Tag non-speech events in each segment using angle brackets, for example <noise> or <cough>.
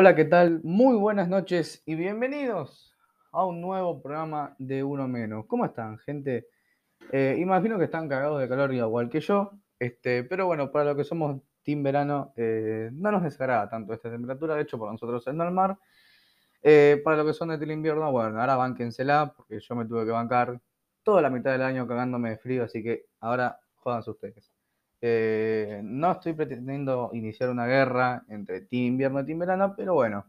Hola, ¿qué tal? Muy buenas noches y bienvenidos a un nuevo programa de Uno Menos. ¿Cómo están, gente? Eh, imagino que están cagados de calor igual que yo, este, pero bueno, para lo que somos team verano, eh, no nos desagrada tanto esta temperatura, de hecho, para nosotros es normal. Eh, para lo que son de team invierno, bueno, ahora bánquensela, porque yo me tuve que bancar toda la mitad del año cagándome de frío, así que ahora jodanse ustedes. Eh, no estoy pretendiendo iniciar una guerra entre Team Invierno y Team Verano, pero bueno,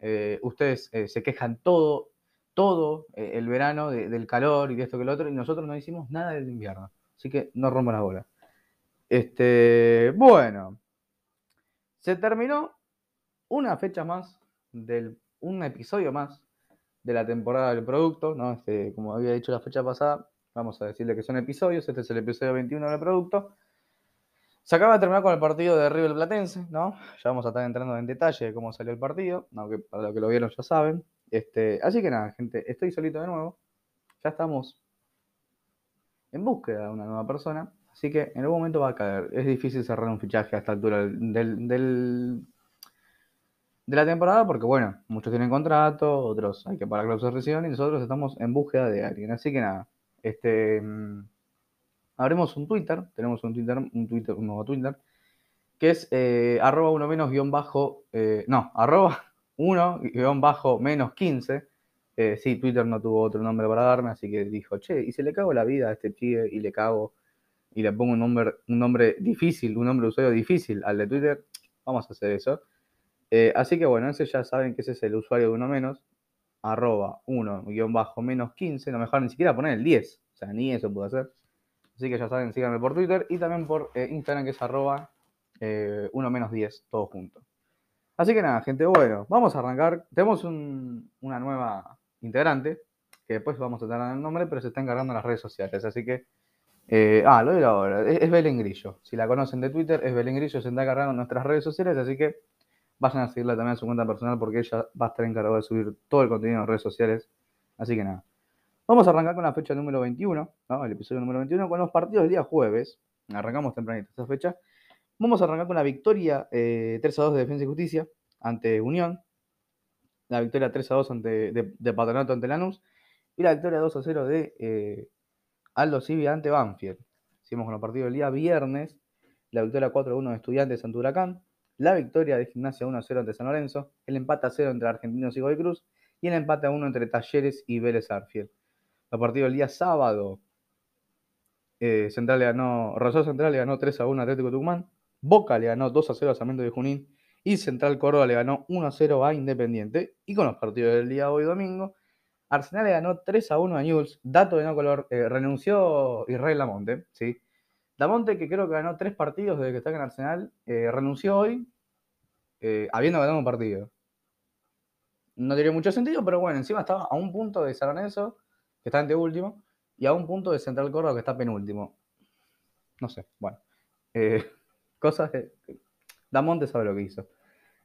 eh, ustedes eh, se quejan todo, todo el verano del calor y de esto que lo otro, y nosotros no hicimos nada del invierno. Así que no rompo la bola. Este, bueno, se terminó una fecha más, del, un episodio más de la temporada del producto, ¿no? Este, como había dicho la fecha pasada, vamos a decirle que son episodios, este es el episodio 21 del producto. Se acaba de terminar con el partido de River Platense, ¿no? Ya vamos a estar entrando en detalle de cómo salió el partido, aunque para los que lo vieron ya saben. Este, así que nada, gente, estoy solito de nuevo. Ya estamos en búsqueda de una nueva persona. Así que en algún momento va a caer. Es difícil cerrar un fichaje a esta altura del, de la temporada porque, bueno, muchos tienen contrato, otros hay que pagar la rescisión y nosotros estamos en búsqueda de alguien. Así que nada, este mm, abrimos un Twitter, tenemos un Twitter, un Twitter, un nuevo Twitter, que es eh, arroba uno menos guion bajo, eh, no, <laughs> arroba uno guion bajo menos 15. Eh, sí, Twitter no tuvo otro nombre para darme, así que dijo, che, y se le cago la vida a este pibe y le cago y le pongo un nombre, un nombre difícil, un nombre de usuario difícil al de Twitter, vamos a hacer eso. así que bueno, ese ya saben que ese es el usuario de uno menos, arroba uno guion bajo menos 15, no mejor ni siquiera poner el 10, o sea, ni eso puedo hacer. Así que ya saben, síganme por Twitter y también por eh, Instagram, que es arroba 1 eh, menos 10, todo junto. Así que nada, gente, bueno, vamos a arrancar. Tenemos una nueva integrante, que después vamos a tener el nombre, pero se está encargando en las redes sociales. Así que, eh, ah, lo digo ahora, es, es Belén Grillo. Si la conocen de Twitter, es Belén Grillo, se está encargando en nuestras redes sociales, así que vayan a seguirla también en su cuenta personal porque ella va a estar encargada de subir todo el contenido en las redes sociales. Así que nada. Vamos a arrancar con la fecha número 21, el episodio número 21, con los partidos del día jueves. Arrancamos tempranito esa fecha. Vamos a arrancar con la victoria 3 eh, a 2 de Defensa y Justicia ante Unión. La victoria 3 a 2 ante, de, Patronato ante Lanús. Y la victoria 2 a 0 de eh, Aldo Civi ante Banfield. Seguimos con los partidos del día viernes. La victoria 4 a 1 de Estudiantes ante Huracán. La victoria de Gimnasia 1 a 0 ante San Lorenzo. El empate a 0 entre Argentinos y Godoy Cruz. Y el empate a 1 entre Talleres y Vélez Arfield a partir del día sábado. Eh, Central le ganó, Rosario Central le ganó 3 a 1 a Atlético Tucumán, Boca le ganó 2 a 0 a Sarmiento de Junín y Central Córdoba le ganó 1 a 0 a Independiente. Y con los partidos del día hoy domingo, Arsenal le ganó 3 a 1 a News, dato de no color, eh, renunció Israel Lamonte, ¿sí? Lamonte, que creo que ganó 3 partidos desde que está en Arsenal, eh, renunció hoy, habiendo ganado un partido. No tiene mucho sentido, pero bueno, encima estaba a un punto de San Lorenzo que está ante último, y a un punto de Central Córdoba, que está penúltimo. No sé, bueno. Eh, <laughs> cosas de... Damonte sabe lo que hizo.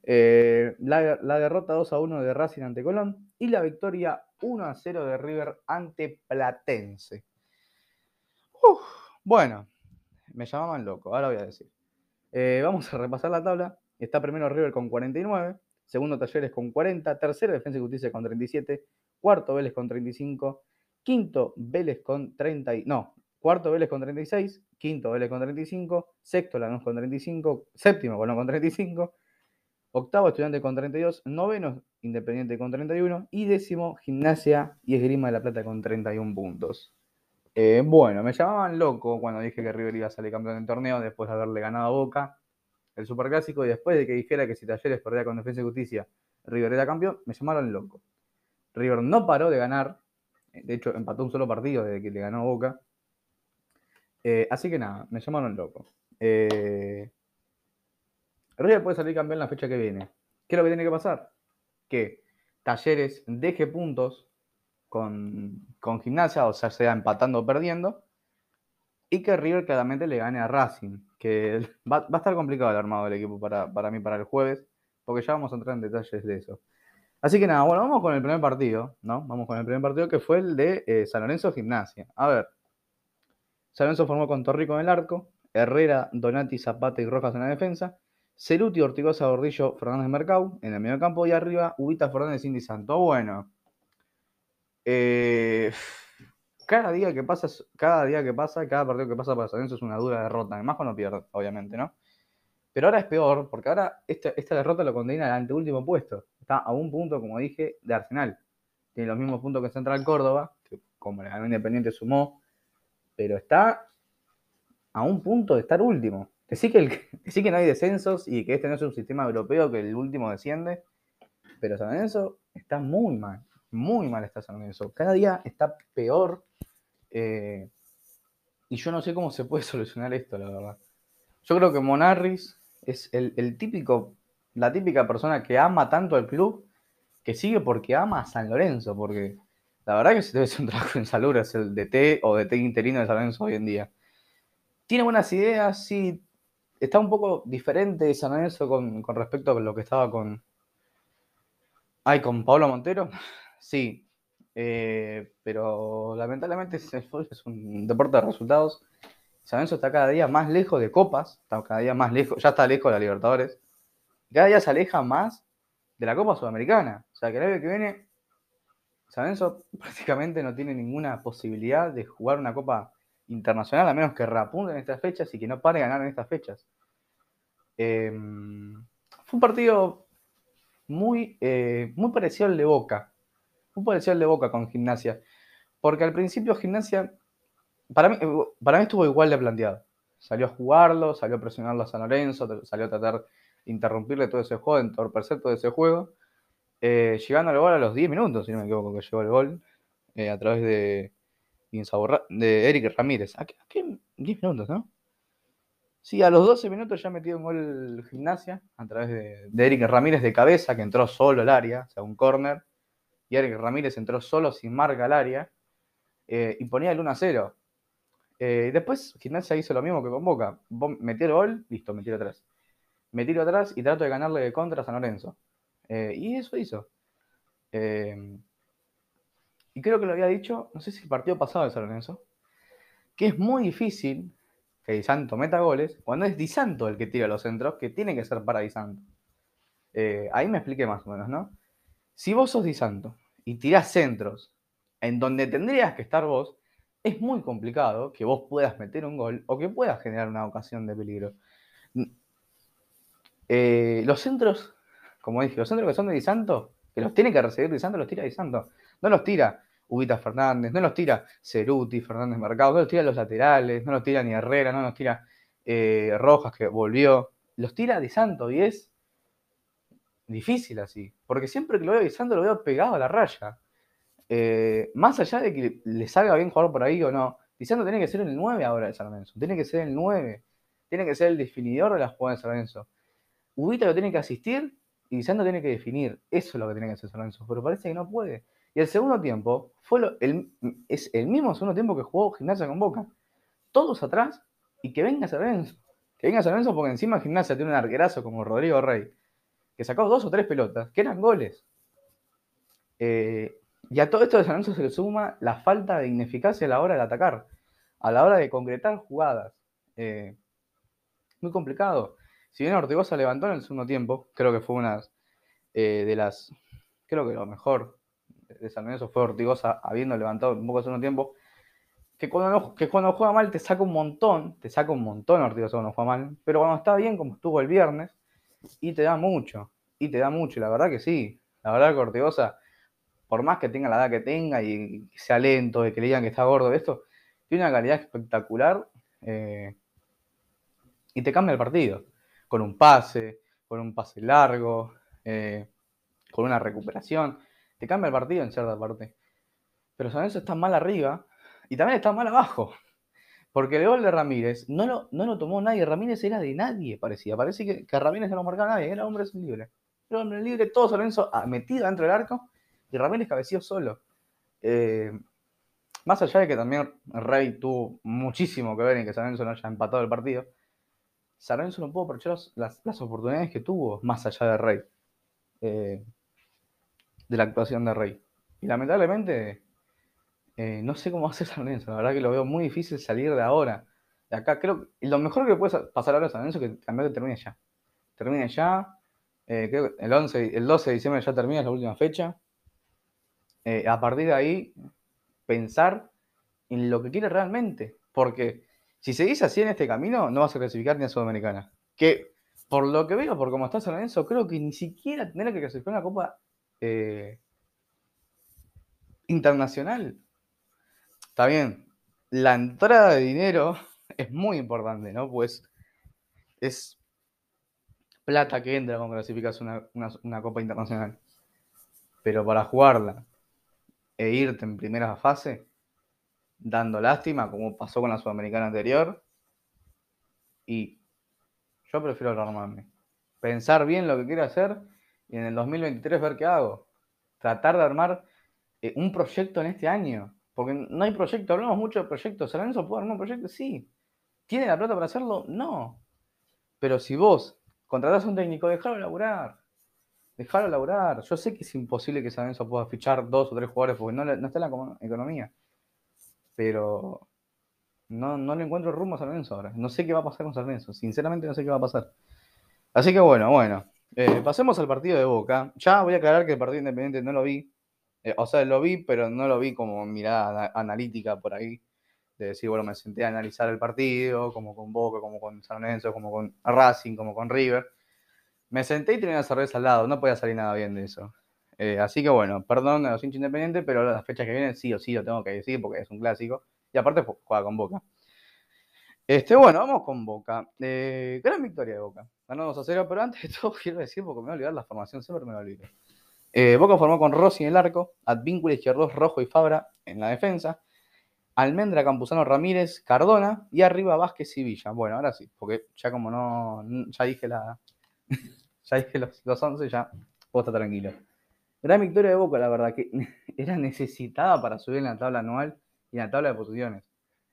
Eh, la, derrota 2 a 1 de Racing ante Colón y la victoria 1 a 0 de River ante Platense. bueno, me llamaban loco, ahora voy a decir. Eh, vamos a repasar la tabla. Está primero River con 49, segundo Talleres con 40, tercero Defensa y Justicia con 37, cuarto Vélez con 35, Quinto, Vélez con 30. No, cuarto Vélez con 36. Quinto Vélez con 35. Sexto Lanús con 35. Séptimo Colón con 35. Octavo Estudiante con 32. Noveno Independiente con 31. Y décimo Gimnasia y Esgrima de la Plata con 31 puntos. Eh, bueno, me llamaban loco cuando dije que River iba a salir campeón del torneo después de haberle ganado a Boca el Superclásico y después de que dijera que si Talleres perdía con Defensa y Justicia, River era campeón, me llamaron loco. River no paró de ganar, de hecho, empató un solo partido desde que le ganó Boca. Eh, así que nada, me llamaron loco. Eh, puede salir campeón la fecha que viene. ¿Qué es lo que tiene que pasar? Que Talleres deje puntos con, Gimnasia, o sea, sea empatando o perdiendo, y que River claramente le gane a Racing, que va, a estar complicado el armado del equipo para, para mí para el jueves, porque ya vamos a entrar en detalles de eso. Así que nada, bueno, vamos con el primer partido, ¿no? Vamos con el primer partido que fue el de eh, San Lorenzo Gimnasia. A ver, San Lorenzo formó con Torrico en el arco, Herrera, Donati, Zapata y Rojas en la defensa, Ceruti, Ortigosa, Gordillo, Fernández Mercado en el medio campo y arriba Ubita, Fernández, Cindy Santo. Bueno, eh, cada día que pasa, cada día que pasa, cada partido que pasa para San Lorenzo es una dura derrota, además cuando pierde, obviamente, ¿no? Pero ahora es peor, porque ahora esta, esta derrota lo condena al anteúltimo puesto. Está a un punto, como dije, de Arsenal. Tiene los mismos puntos que Central Córdoba, que como el Independiente sumó, pero está a un punto de estar último. Decir que, el, <laughs> que no hay descensos y que este no es un sistema europeo que el último desciende, pero San Lorenzo está muy mal, muy mal está San Lorenzo. Cada día está peor eh, y yo no sé cómo se puede <laughs> solucionar esto, la verdad. Yo creo que Monarris es el, típico, la típica persona que ama tanto al club que sigue porque ama a San Lorenzo, porque la verdad que se debe ser un trabajo insalubre es el DT o DT interino de San Lorenzo hoy en día. Tiene buenas ideas, sí, está un poco diferente San Lorenzo con, con respecto a lo que estaba con, ay, con Pablo Montero, <laughs> sí, eh, pero lamentablemente es un deporte de resultados San Lorenzo está cada día más lejos de copas, está cada día más lejos, ya está lejos de la Libertadores, cada día se aleja más de la Copa Sudamericana. O sea que el año que viene, San Lorenzo <laughs> prácticamente no tiene ninguna posibilidad de jugar una Copa Internacional, a menos que reapunte en estas fechas y que no pare de ganar en estas fechas. Em, fue un partido muy, eh, muy parecido al de Boca, muy parecido al de Boca con Gimnasia, porque al principio Gimnasia para mí, eh, para mí estuvo igual de planteado. Salió a jugarlo, salió a presionarlo a San Lorenzo, salió a tratar de interrumpirle todo ese juego, entorpecer todo ese juego. Eh, llegando al gol a los 10 minutos, si no me equivoco, que llegó el gol eh, a través de, de Eric Ramírez. ¿A qué, 10 minutos, no? Sí, a los 12 minutos ya metido un gol gimnasia a través de, Eric Ramírez de cabeza, que entró solo al área, o sea, un córner. Y Eric Ramírez entró solo sin marca al área y ponía el 1 a 0. Eh, después Gimnasia hizo lo mismo que con Boca. Metí el gol, listo, me tiro atrás. Me tiro atrás y trato de ganarle de contra a San Lorenzo. Eh, y eso hizo. Eh, y creo que lo había dicho, no sé si el partido pasado de San Lorenzo, que es muy difícil que Di Santo meta goles cuando es Di Santo el que tira los centros, que tiene que ser para Di Santo. ahí me expliqué más o menos, ¿no? Si vos sos Di Santo y tirás centros en donde tendrías que estar vos, es muy complicado que vos puedas meter un gol o que puedas generar una ocasión de peligro. Eh, los centros, como dije, los centros que son de Di Santo, que los tiene que recibir Di Santo, los tira Di Santo. No los tira Ubita Fernández, no los tira Ceruti, Fernández Mercado, no los tira los laterales, no los tira ni Herrera, no los tira eh, Rojas que volvió. Los tira Di Santo y es difícil así. Porque siempre que lo veo Di Santo lo veo pegado a la raya. Eh, más allá de que le salga bien jugar por ahí o no, diciendo tiene que ser el 9 ahora de San Lorenzo, tiene que ser el 9, tiene que ser el definidor de las jugadas de San Lorenzo. Ubita lo tiene que asistir y Diciendo tiene que definir, eso es lo que tiene que hacer San pero parece que no puede. Y el segundo tiempo fue el, es el mismo segundo tiempo que jugó Gimnasia con Boca. Todos atrás y que venga San. Que venga San Lorenzo porque encima Gimnasia tiene un arquerazo como Rodrigo Rey, que sacó dos o tres pelotas, que eran goles. Eh, y a todo esto de San Lorenzo se le suma la falta de ineficacia a la hora de atacar, a la hora de concretar jugadas. Eh, muy complicado. Si bien Ortigosa levantó en el segundo tiempo, creo que fue una eh, de las. Creo que lo mejor de San Lorenzo fue Ortigosa habiendo levantado un poco el segundo tiempo. Que cuando, que cuando juega mal te saca un montón, te saca un montón Ortigosa cuando juega mal, pero cuando está bien, como estuvo el viernes, y te da mucho, y te da mucho, y la verdad que sí, la verdad que Ortigosa por más que tenga la edad que tenga y sea lento, y que le digan que está gordo, esto, tiene una calidad espectacular eh, y te cambia el partido. Con un pase, con un pase largo, eh, con una recuperación, te cambia el partido en cierta parte. Pero San Lorenzo está mal arriba y también está mal abajo. Porque el gol de Ramírez no lo, no lo tomó nadie. Ramírez era de nadie, parecía. Parece que, que Ramírez no lo marcaba nadie. Era hombre libre. Era hombre libre, todo San Lorenzo ah, metido dentro del arco y Ramírez cabeció solo. Eh, más allá de que también Rey tuvo muchísimo que ver en que San Lorenzo no haya empatado el partido, San Lorenzo no pudo aprovechar las, oportunidades que tuvo más allá de Rey, eh, de la actuación de Rey. Y lamentablemente, eh, no sé cómo va a ser San Lorenzo, la verdad que lo veo muy difícil salir de ahora. De acá creo que lo mejor que puede pasar ahora a San Lorenzo es que también termine ya. termine ya. Creo que el, 11, el 12 de diciembre ya termina, es la última fecha. Eh, a partir de ahí, pensar en lo que quiere realmente. Porque si seguís así en este camino, no vas a clasificar ni a Sudamericana. Que por lo que veo, por cómo está San Lorenzo, creo que ni siquiera tendrá que clasificar una Copa eh, internacional. Está bien, la entrada de dinero <laughs> es muy importante, ¿no? Pues es plata que entra cuando clasificas una, una Copa internacional. Pero para jugarla e irte en primera fase, dando lástima, como pasó con la Sudamericana anterior, y yo prefiero alarmarme. Pensar bien lo que quiero hacer y en el 2023 ver qué hago. Tratar de armar eh, un proyecto en este año. Porque no hay proyecto, hablamos mucho de proyectos. ¿San Lorenzo puede armar un proyecto? Sí. ¿Tiene la plata para hacerlo? No. Pero si vos contratás a un técnico, dejalo laburar. Dejalo laburar. Yo sé que es imposible que San Lorenzo pueda fichar dos o tres jugadores porque no, no está en la economía. Pero no, no le encuentro rumbo a San Lorenzo ahora. No sé qué va a pasar con San Lorenzo. Sinceramente no sé qué va a pasar. Así que bueno, bueno. Eh, pasemos al partido de Boca. Ya voy a aclarar que el partido independiente no lo vi. Eh, o sea, lo vi, pero no lo vi como mirada analítica por ahí. De decir, bueno, me senté a analizar el partido, como con Boca, como con San Lorenzo, como con Racing, como con River. Me senté y tenía una cerveza al lado. No podía salir nada bien de eso. Eh, así que bueno, perdón a los hinchas independientes, pero las fechas que vienen sí o sí lo tengo que decir porque es un clásico. Y aparte juega con Boca. Este, bueno, vamos con Boca. Eh, gran victoria de Boca. Ganó 2 a 0, pero antes de todo <laughs> quiero decir, porque me voy a olvidar la formación, siempre me lo olvido. Eh, Boca formó con Rossi en el arco, Advíncula, Izquierdos, Rojo y Fabra en la defensa, Almendra, Campuzano, Ramírez, Cardona y arriba Vázquez y Villa. Bueno, ahora sí, porque ya como no, ya dije la, <laughs> ya dije los, los 11, ya puedo estar tranquilo. Gran victoria de Boca, la verdad, que <laughs> era necesitada para subir en la tabla anual y en la tabla de posiciones.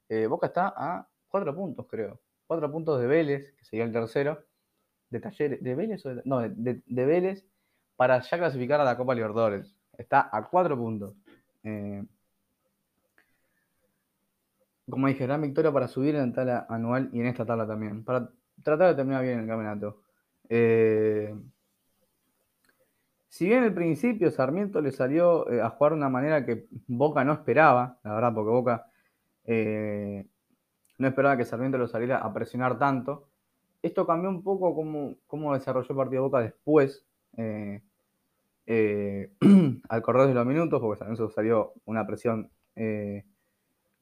Eh, Boca está a cuatro puntos, creo. Cuatro puntos de Vélez, que sería el tercero. De Talleres, ¿de Vélez o de, No, de, Vélez para ya clasificar a la Copa Libertadores. Está a cuatro puntos. Eh, como dije, gran victoria para subir en la tabla anual y en esta tabla también. Para tratar de terminar bien el campeonato. Eh, si bien al principio Sarmiento le salió eh, a jugar de una manera que Boca no esperaba, la verdad, porque Boca eh, no esperaba que Sarmiento lo saliera a presionar tanto, esto cambió un poco cómo, cómo desarrolló el partido Boca después, <clears throat> al correr de los minutos, porque Sarmiento salió una presión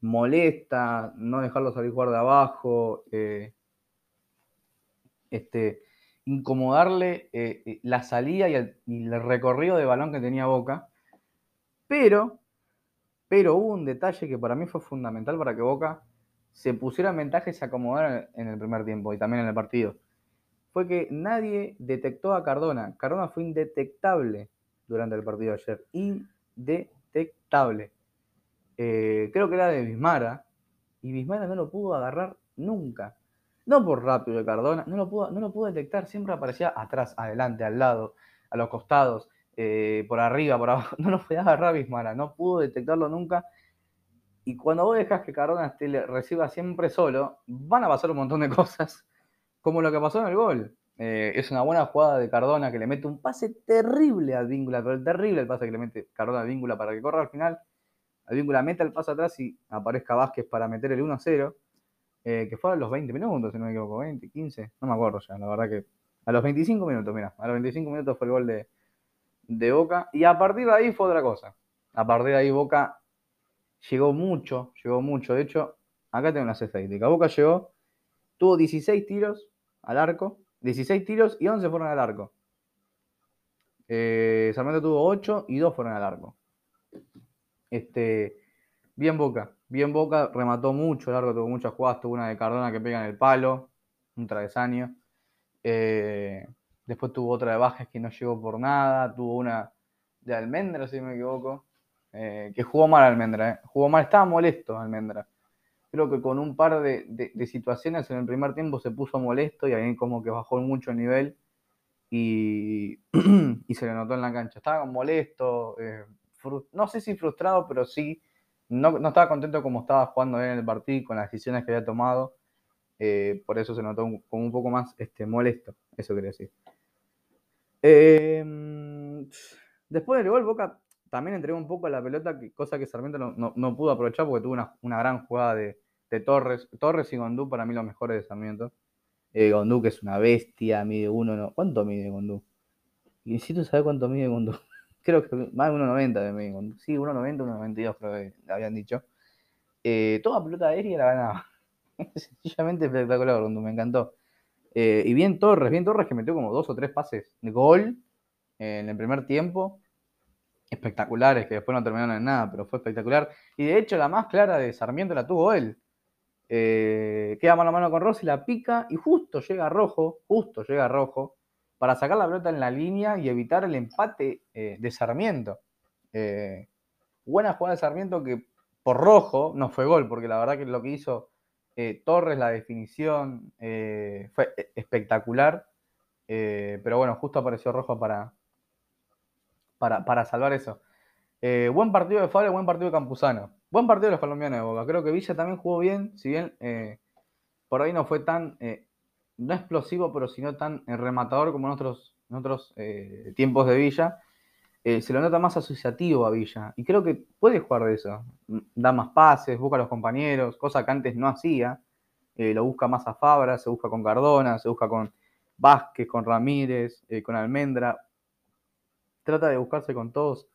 molesta, no dejarlo salir jugar de abajo, este incomodarle eh, eh, la salida y el, recorrido de balón que tenía Boca. Pero, pero hubo un detalle que para mí fue fundamental para que Boca se pusiera en ventaja y se acomodara en el primer tiempo y también en el partido. Fue que nadie detectó a Cardona. Cardona fue indetectable durante el partido de ayer. Indetectable. Eh, creo que era de Bismara. Y Bismara no lo pudo agarrar nunca no por rápido de Cardona, no lo pudo, no lo pudo detectar, siempre aparecía atrás, adelante, al lado, a los costados, eh, por arriba, por abajo, <laughs> no lo podía agarrar Bismara, no pudo detectarlo nunca. Y cuando vos dejas que Cardona te reciba siempre solo, van a pasar un montón de cosas, como lo que pasó en el gol. Eh, es una buena jugada de Cardona que le mete un pase terrible al Víncula, pero terrible el pase que le mete Cardona al Víncula para que corra al final. Al Víncula mete el pase atrás y aparezca Vázquez para meter el 1-0. Eh, que fue a los 20 minutos, si no me equivoco, 20, 15, no me acuerdo ya, la verdad que a los 25 minutos, mira, a los 25 minutos fue el gol de, de Boca y a partir de ahí fue otra cosa. A partir de ahí Boca llegó mucho, llegó mucho, de hecho, acá tengo las estadísticas, Boca llegó, tuvo 16 tiros al arco, 16 tiros y 11 fueron al arco. Eh, Sarmiento tuvo 8 y 2 fueron al arco. Este, bien Boca, Bien Boca, remató mucho largo, tuvo muchas jugadas, tuvo una de Cardona que pega en el palo, un travesaño. Eh, después tuvo otra de Bajes que no llegó por nada, tuvo una de Almendra, si me equivoco, eh, que jugó mal Almendra, eh. jugó mal, estaba molesto Almendra. Creo que con un par de, situaciones en el primer tiempo se puso molesto y ahí como que bajó mucho el nivel y, <clears throat> y se le notó en la cancha. Estaba molesto, no sé si frustrado, pero sí no, estaba contento como estaba jugando en el partido con las decisiones que había tomado. Eh, por eso se notó como un poco más este, molesto, eso quería decir. Em, después del gol, Boca también entregó un poco la pelota, cosa que Sarmiento no, pudo aprovechar porque tuvo una, gran jugada de, Torres. Torres y Gondú para mí los mejores de Sarmiento. Eh, Gondú que es una bestia, mide uno, no. ¿Cuánto mide Gondú? Necesito saber cuánto mide Gondú. Creo que más de 1,90 de mide Gondú. Sí, 1,90, 1,92 creo que habían dicho. Eh, toda pelota aérea la ganaba. <laughs> Sencillamente espectacular me encantó. Eh, y bien Torres, bien Torres que metió como dos o tres pases de gol en el primer tiempo. Espectaculares, que después no terminaron en nada, pero fue espectacular. Y de hecho, la más clara de Sarmiento la tuvo él. Eh, queda mano a mano con Rossi, la pica y justo llega Rojo, justo llega Rojo, para sacar la pelota en la línea y evitar el empate eh, de Sarmiento. buena jugada de Sarmiento que por Rojo no fue gol, porque la verdad que lo que hizo eh, Torres, la definición eh, fue espectacular. Eh, pero bueno, justo apareció Rojo para, para, salvar eso. buen partido de Fabio, buen partido de Campuzano. Buen partido de los colombianos de Boca. Creo que Villa también jugó bien, si bien por ahí no fue tan, no explosivo, pero sino tan rematador como en otros, en otros tiempos de Villa. Eh, se lo nota más asociativo a Villa. Y creo que puede jugar de eso. Da más pases, busca a los compañeros, cosa que antes no hacía. Eh, lo busca más a Fabra, se busca con Cardona, se busca con Vázquez, con Ramírez, eh, con Almendra. Trata de buscarse con todos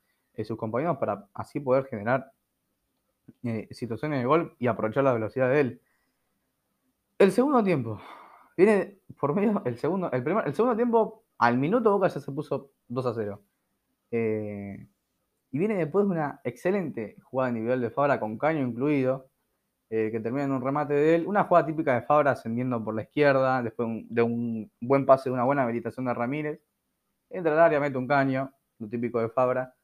sus compañeros para así poder generar situaciones de gol y aprovechar la velocidad de él. El segundo tiempo. Viene por medio, el segundo, el primer, el segundo tiempo, al minuto Boca ya se puso 2 a 0. Eh, y viene después de una excelente jugada individual de Fabra con Caño incluido, eh, que termina en un remate de él. Una jugada típica de Fabra ascendiendo por la izquierda, después de un buen pase, de una buena habilitación de Ramírez. Entra al área, mete un caño, lo típico de Fabra.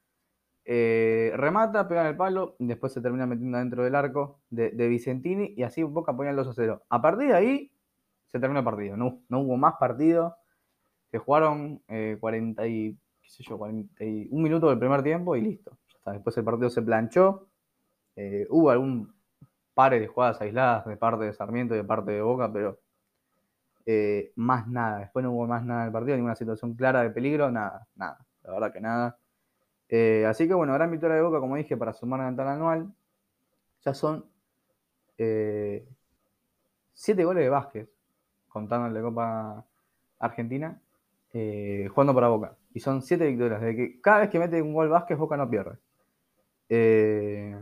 Eh, remata, pega en el palo, y después se termina metiendo dentro del arco de, Vicentini y así poco apoya el 2 a 0. A partir de ahí se terminó el partido, no, no hubo más partido. Se jugaron 40 y sé yo, 41 minutos del primer tiempo y listo. Después el partido se planchó. Eh, hubo algún par de jugadas aisladas de parte de Sarmiento y de parte de Boca, pero eh, más nada. Después no hubo más nada del partido, ninguna situación clara de peligro, nada, nada. La verdad que nada. Eh, así que bueno, gran victoria de Boca, como dije, para sumar en el anual. Ya son 7 goles de Vázquez, contando de Copa Argentina, jugando para Boca. Y son siete victorias. De que cada vez que mete un gol Vázquez, Boca no pierde. Eh,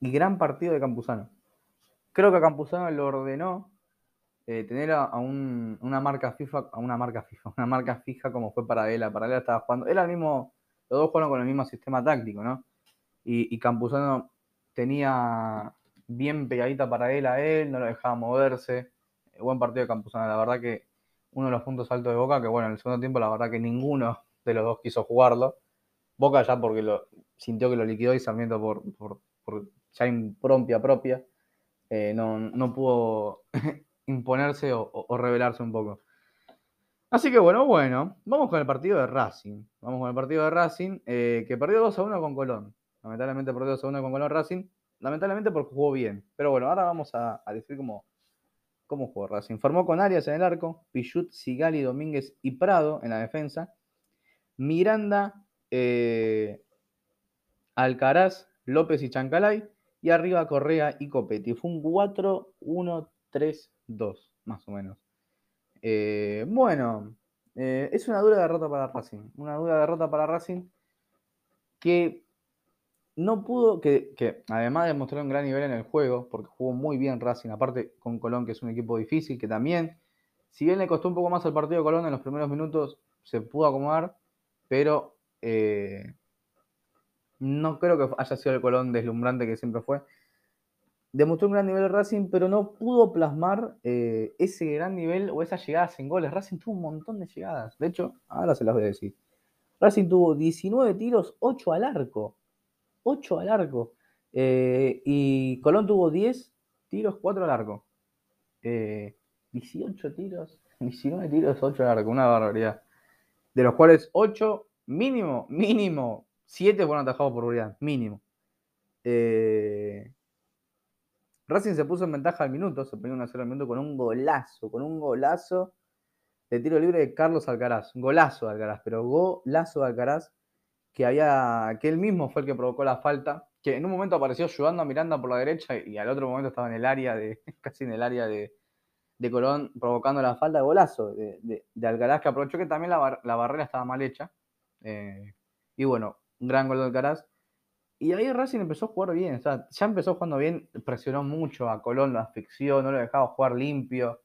y gran partido de Campuzano. Creo que a Campuzano le ordenó eh, tener a, una marca FIFA, a una marca FIFA, <laughs> una marca fija como fue para él. Para él estaba jugando. Era el mismo, los dos jugaron con el mismo sistema táctico, ¿no? Y Campuzano tenía bien pegadita para él a él, no lo dejaba moverse. Buen partido de Campuzano, la verdad que uno de los puntos altos de Boca, que bueno, en el segundo tiempo la verdad que ninguno de los dos quiso jugarlo. Boca ya porque sintió que lo liquidó y Sarmiento por, por, ya impropia propia, eh, no, pudo <laughs> imponerse o, revelarse un poco. Así que bueno, bueno, vamos con el partido de Racing. Vamos con el partido de Racing, eh, que perdió 2 a 1 con Colón. Lamentablemente perdió 2 a 1 con Colón Racing. Lamentablemente porque jugó bien. Pero bueno, ahora vamos a, decir cómo, ¿Cómo jugó Racing? Formó con Arias en el arco, Pichut, Sigali, Domínguez y Prado en la defensa. Miranda, eh, Alcaraz, López y Chancalay. Y arriba Correa y Copetti. Fue un 4-1-3-2, más o menos. Eh, bueno, eh, es una dura derrota para Racing. Una dura derrota para Racing que no pudo, que, además de mostrar un gran nivel en el juego, porque jugó muy bien Racing, aparte con Colón, que es un equipo difícil, que también, si bien le costó un poco más al partido de Colón en los primeros minutos, se pudo acomodar, pero eh, no creo que haya sido el Colón deslumbrante que siempre fue. Demostró un gran nivel Racing, pero no pudo plasmar eh, ese gran nivel o esas llegadas en goles. Racing tuvo un montón de llegadas. De hecho, ahora se las voy a decir. Racing tuvo 19 tiros, 8 al arco. 8 al arco. Eh, y Colón tuvo 10 tiros, 4 al arco. 18 eh, tiros, <laughs> 19 tiros, 8 al arco, una barbaridad. De los cuales 8, mínimo, mínimo, 7 fueron atajados por Urián, mínimo. Eh, Racing se puso en ventaja al minuto, se ponía 1 0 al minuto con un golazo, con un golazo de tiro libre de Carlos Alcaraz. Golazo de Alcaraz, pero golazo de Alcaraz que había, que él mismo fue el que provocó la falta, que en un momento apareció ayudando a Miranda por la derecha y, al otro momento estaba en el área de, <laughs> casi en el área de, Colón, provocando la falta de golazo de, Alcaraz, que aprovechó que también la, barrera estaba mal hecha. Eh, y bueno, un gran gol de Alcaraz. Y ahí Racing empezó a jugar bien, o sea, ya empezó jugando bien, presionó mucho a Colón, lo asfixió, no lo dejaba jugar limpio.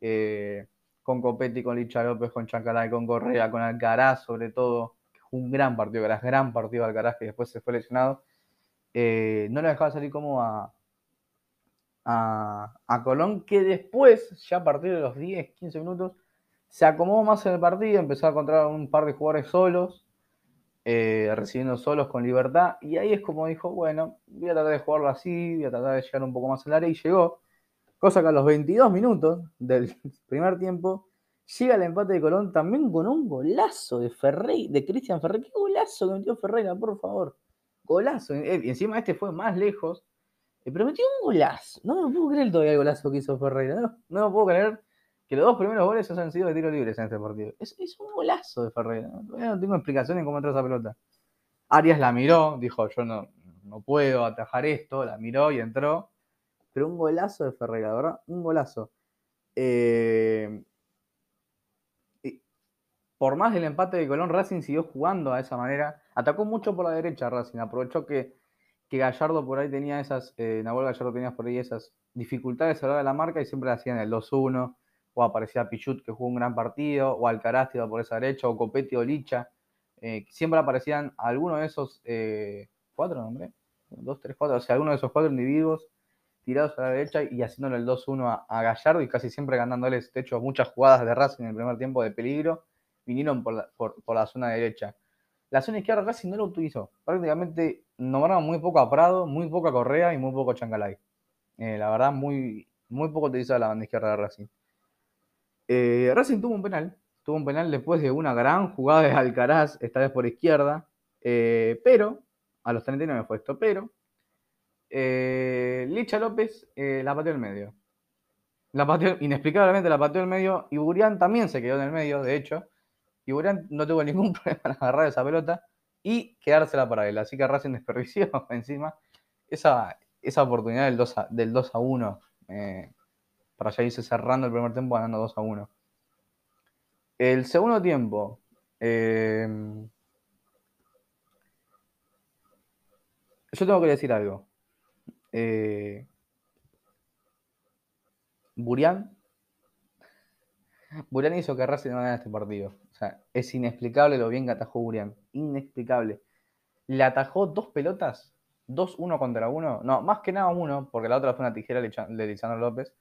Eh, con Copetti, con Licha López, con Chancalay, con Correa, con Alcaraz sobre todo un gran partido Alcaraz, gran partido Alcaraz que después se fue lesionado. Eh, no le dejaba salir como a, a, Colón, que después, ya a partir de los 10, 15 minutos, se acomodó más en el partido, empezó a encontrar un par de jugadores solos, eh, recibiendo solos con libertad, y ahí es como dijo, bueno, voy a tratar de jugarlo así, voy a tratar de llegar un poco más al área, y llegó, cosa que a los 22 minutos del <laughs> primer tiempo, Llega el empate de Colón también con un golazo de Ferrey, de Cristian Ferrey. ¿Qué golazo que metió Ferreira, por favor? Golazo. Eh, y encima este fue más lejos. Eh, pero metió un golazo. No me puedo creer todavía el golazo que hizo Ferreira. No, no me puedo creer que los dos primeros goles han sido de tiro libres en este partido. Es, un golazo de Ferreira. Todavía no tengo explicación en cómo entró esa pelota. Arias la miró, dijo, yo no, no puedo atajar esto. La miró y entró. Pero un golazo de Ferreira, ¿verdad? Un golazo. Eh, por más del empate de Colón, Racing siguió jugando a esa manera. Atacó mucho por la derecha Racing, aprovechó que, que Gallardo por ahí tenía esas, eh, Nahuel Gallardo tenía por ahí esas dificultades a la hora de la marca y siempre hacían el 2-1, o aparecía Pichut que jugó un gran partido, o Alcaraz por esa derecha, o Copetti o Licha. Eh, siempre aparecían algunos de esos eh, cuatro, ¿nombre? Dos, tres, cuatro, o sea, algunos de esos cuatro individuos tirados a la derecha y haciéndole el 2-1 a, a, Gallardo y casi siempre ganándoles, de hecho, muchas jugadas de Racing en el primer tiempo de peligro vinieron por la, la zona derecha. La zona izquierda casi no lo utilizó. Prácticamente nombraron muy poco a Prado, muy poco a Correa y muy poco a Chancalay. Eh, la verdad, muy, muy poco utilizada la banda izquierda de Racing. Eh, Racing tuvo un penal. Tuvo un penal después de una gran jugada de Alcaraz, esta vez por izquierda. Eh, pero, a los 39 fue esto, pero Licha López la pateó en medio. La pateó, inexplicablemente la pateó en medio y Burián también se quedó en el medio, de hecho y Burán no tuvo ningún <laughs> problema en agarrar esa pelota y quedársela para él. Así que Racing desperdició <laughs> encima esa, esa oportunidad del 2 a, del 2 a 1 eh, para ya irse cerrando el primer tiempo ganando 2 a 1. El segundo tiempo. Eh, yo tengo que decir algo. Eh, Burián Burián hizo que Racing no ganara este partido. O sea, es inexplicable lo bien que atajó Burián. Inexplicable. Le atajó dos pelotas, dos uno contra uno. No, más que nada uno, porque la otra fue una tijera de Lisandro López.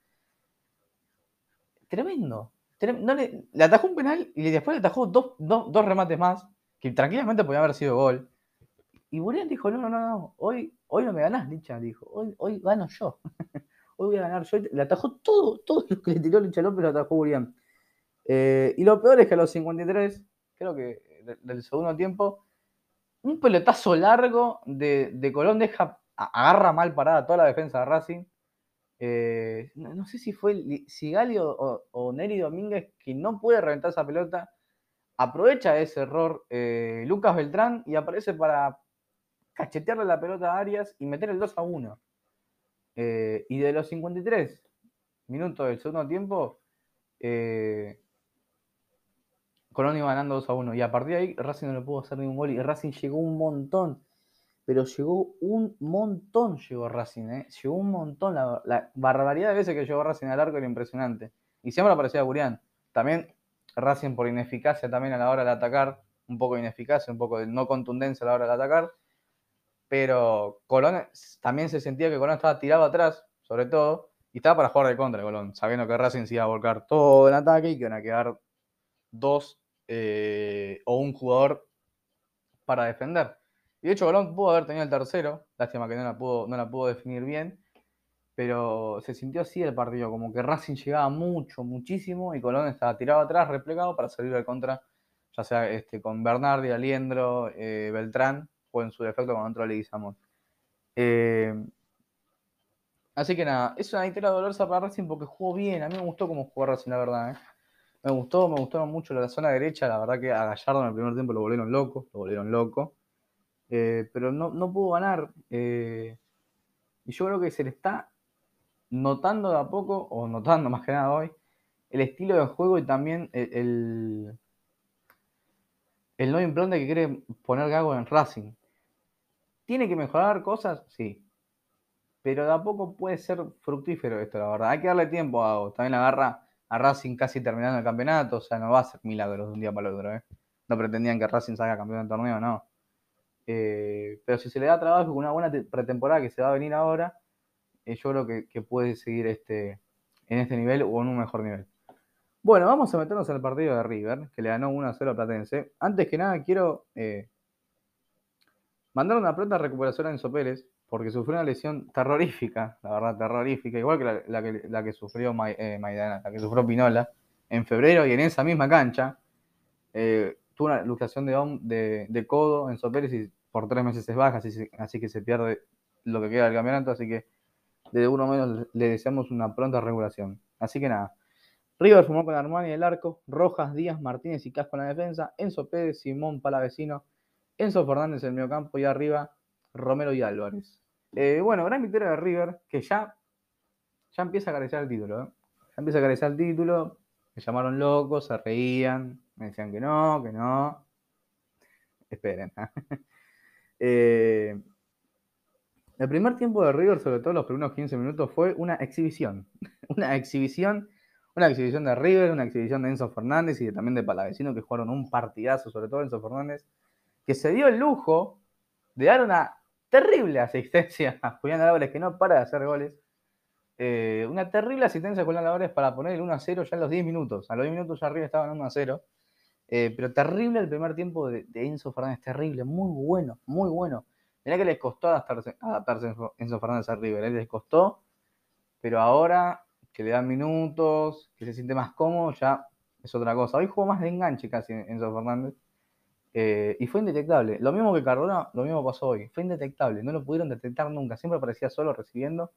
Tremendo. le, atajó un penal y después le atajó dos, remates más, que tranquilamente podía haber sido gol. Y Burián dijo, no, no, no, hoy, hoy no me ganás, Licha, dijo, hoy, hoy gano yo. <laughs> hoy voy a ganar yo. Le atajó todo, todo lo que le tiró Licha López, lo atajó Burián. Eh, y lo peor es que a los 53, creo que del segundo tiempo, un pelotazo largo de, Colón deja, agarra mal parada toda la defensa de Racing. Eh, no, sé si fue Sigali o, o, Neri Domínguez que no puede reventar esa pelota. Aprovecha ese error eh, Lucas Beltrán y aparece para cachetearle la pelota a Arias y meter el 2 a 1. y de los 53 minutos del segundo tiempo, Colón iba ganando 2 a 1. Y a partir de ahí Racing no le pudo hacer ningún gol. Y Racing llegó un montón. Pero llegó un montón, llegó Racing, ¿eh? Llegó un montón. La, barbaridad de veces que llegó Racing al arco era impresionante. Y siempre aparecía Gurián. También Racing por ineficacia también a la hora de atacar. Un poco de ineficacia, un poco de no contundencia a la hora de atacar. Pero Colón también se sentía que Colón estaba tirado atrás, sobre todo. Y estaba para jugar de contra Colón, sabiendo que Racing se iba a volcar todo el ataque y que iban a quedar dos eh, o un jugador para defender. Y de hecho, Colón pudo haber tenido el tercero, lástima que no la pudo, no la pudo definir bien, pero se sintió así el partido, como que Racing llegaba mucho, muchísimo, y Colón estaba tirado atrás, replegado para salir al contra, ya sea este, con Bernardi, Aliendro, eh, Beltrán, o en su defecto con otro Leguizamón. Eh, Así que nada, es una victoria dolorosa para Racing porque jugó bien. A mí me gustó cómo jugó Racing, la verdad. ¿eh? Me gustó, me gustaron mucho la zona derecha. La verdad que a Gallardo en el primer tiempo lo volvieron loco, lo volvieron loco. Eh, pero no, no pudo ganar. Eh, y yo creo que se le está notando de a poco, o notando más que nada hoy, el estilo de juego y también el, el, nuevo impronte que quiere poner Gago en Racing. ¿Tiene que mejorar cosas? Sí. Pero de a poco puede ser fructífero esto, la verdad. Hay que darle tiempo a Gago. También agarra a Racing casi terminando el campeonato, o sea, no va a ser milagros de un día para el otro. ¿eh? No pretendían que Racing salga campeón del torneo, no. Eh, pero si se le da trabajo con una buena pretemporada que se va a venir ahora, eh, yo creo que, puede seguir este, en este nivel o en un mejor nivel. Bueno, vamos a meternos el partido de River, que le ganó 1 a 0 a Platense. Antes que nada, quiero eh, mandar una pronta recuperación a Enzo Pérez, porque sufrió una lesión terrorífica, la verdad, terrorífica, igual que la, que, sufrió Maidana, la que sufrió Pinola en febrero y en esa misma cancha. tuvo una luxación de, de, codo Enzo Pérez y por tres meses es baja, así, que se pierde lo que queda del campeonato, así que desde uno menos le deseamos una pronta regulación. Así que nada. River formó con Armani el arco, Rojas, Díaz, Martínez y Casco en la defensa, Enzo Pérez, Simón Palavecino, Enzo Fernández en el medio campo y arriba Romero y Álvarez. Eh, bueno, gran victoria de River, que ya, ya empieza a acariciar el título. ¿eh? Ya empieza a acariciar el título, me llamaron locos, se reían, me decían que no, que no. Esperen. ¿eh? <laughs> Eh, el primer tiempo de River, sobre todo los primeros 15 minutos, fue una exhibición. <laughs> una exhibición, una exhibición de River, una exhibición de Enzo Fernández y también de Palavecino, que jugaron un partidazo, sobre todo Enzo Fernández, que se dio el lujo de dar una terrible asistencia <laughs> a Julián Álvarez, que no para de hacer goles. Eh, una terrible asistencia a Julián Álvarez para poner el 1 a 0 ya en los 10 minutos. A los 10 minutos ya arriba estaban 1 a 0. Eh, pero terrible el primer tiempo de, Enzo Fernández, terrible, muy bueno, muy bueno. Mirá que les costó adaptarse, adaptarse Enzo Fernández a River, ¿eh? les costó, pero ahora que le dan minutos, que se siente más cómodo, ya es otra cosa. Hoy jugó más de enganche casi Enzo Fernández. Eh, y fue indetectable. Lo mismo que Cardona, lo mismo pasó hoy. Fue indetectable. No lo pudieron detectar nunca. Siempre aparecía solo recibiendo,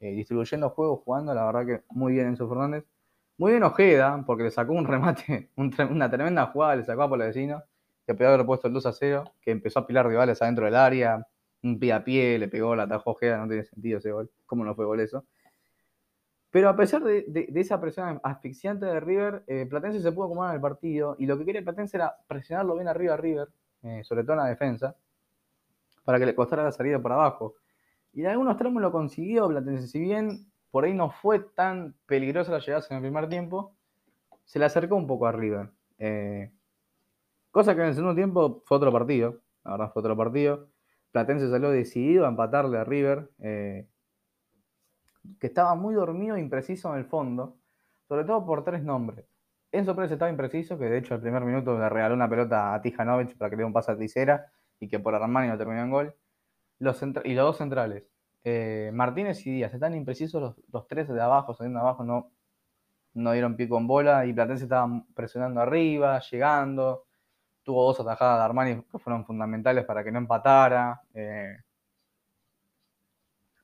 distribuyendo juegos, jugando. La verdad que muy bien Enzo Fernández. Muy bien Ojeda, porque le sacó un <laughs> remate, una tremenda jugada, le sacó a vecino, que pegó haber puesto el 2 a 0, que empezó a pilar rivales adentro del área, un pie a pie, le pegó, la atajó Ojeda, no tiene sentido ese gol. ¿Cómo no fue gol eso? Pero a pesar de, esa presión asfixiante de River, eh, Platense se pudo acomodar en el partido y lo que quería Platense era presionarlo bien arriba a River, eh, sobre todo en la defensa, para que le costara la salida por abajo. Y de algunos tramos lo consiguió Platense, si bien por ahí no fue tan peligrosa la llegada en el primer tiempo, se le acercó un poco a River. Eh, cosa que en el segundo tiempo fue otro partido, la verdad fue otro partido. Platense salió decidido a empatarle a River, que estaba muy dormido e impreciso en el fondo, sobre todo por tres nombres. Enzo Pérez estaba impreciso, que de hecho el primer minuto le regaló una pelota a Tijanovic para que le dé un pase a Ticera y que por Armani no terminó en gol. Los y los dos centrales, eh, Martínez y Díaz están imprecisos los, tres de abajo, saliendo abajo, no, no dieron pie con bola y Platense estaba presionando arriba, llegando. Tuvo dos atajadas de Armani que fueron fundamentales para que no empatara. Eh.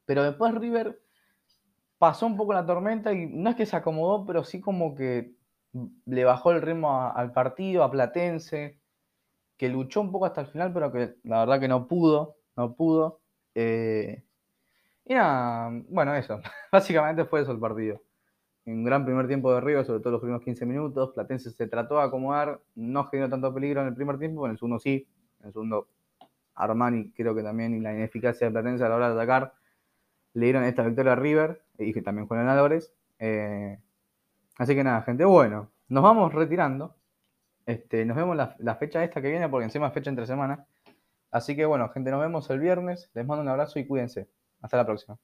Pero después River pasó un poco la tormenta y no es que se acomodó, pero sí como que le bajó el ritmo al partido, a Platense, que luchó un poco hasta el final, pero que la verdad que no pudo, no pudo. Eh, y nada, bueno, eso. <laughs> Básicamente fue eso el partido. Un gran primer tiempo de River, sobre todo los primeros 15 minutos. Platense se trató de acomodar, no generó tanto peligro en el primer tiempo, en el segundo sí. En el segundo, Armani creo que también, y la ineficacia de Platense a la hora de atacar, le dieron esta victoria a River, y que también Juan Álvarez. Eh, así que nada, gente, bueno, nos vamos retirando. Este, nos vemos la, la, fecha esta que viene, porque encima es fecha entre semana. Así que bueno, gente, nos vemos el viernes. Les mando un abrazo y cuídense. Hasta la próxima.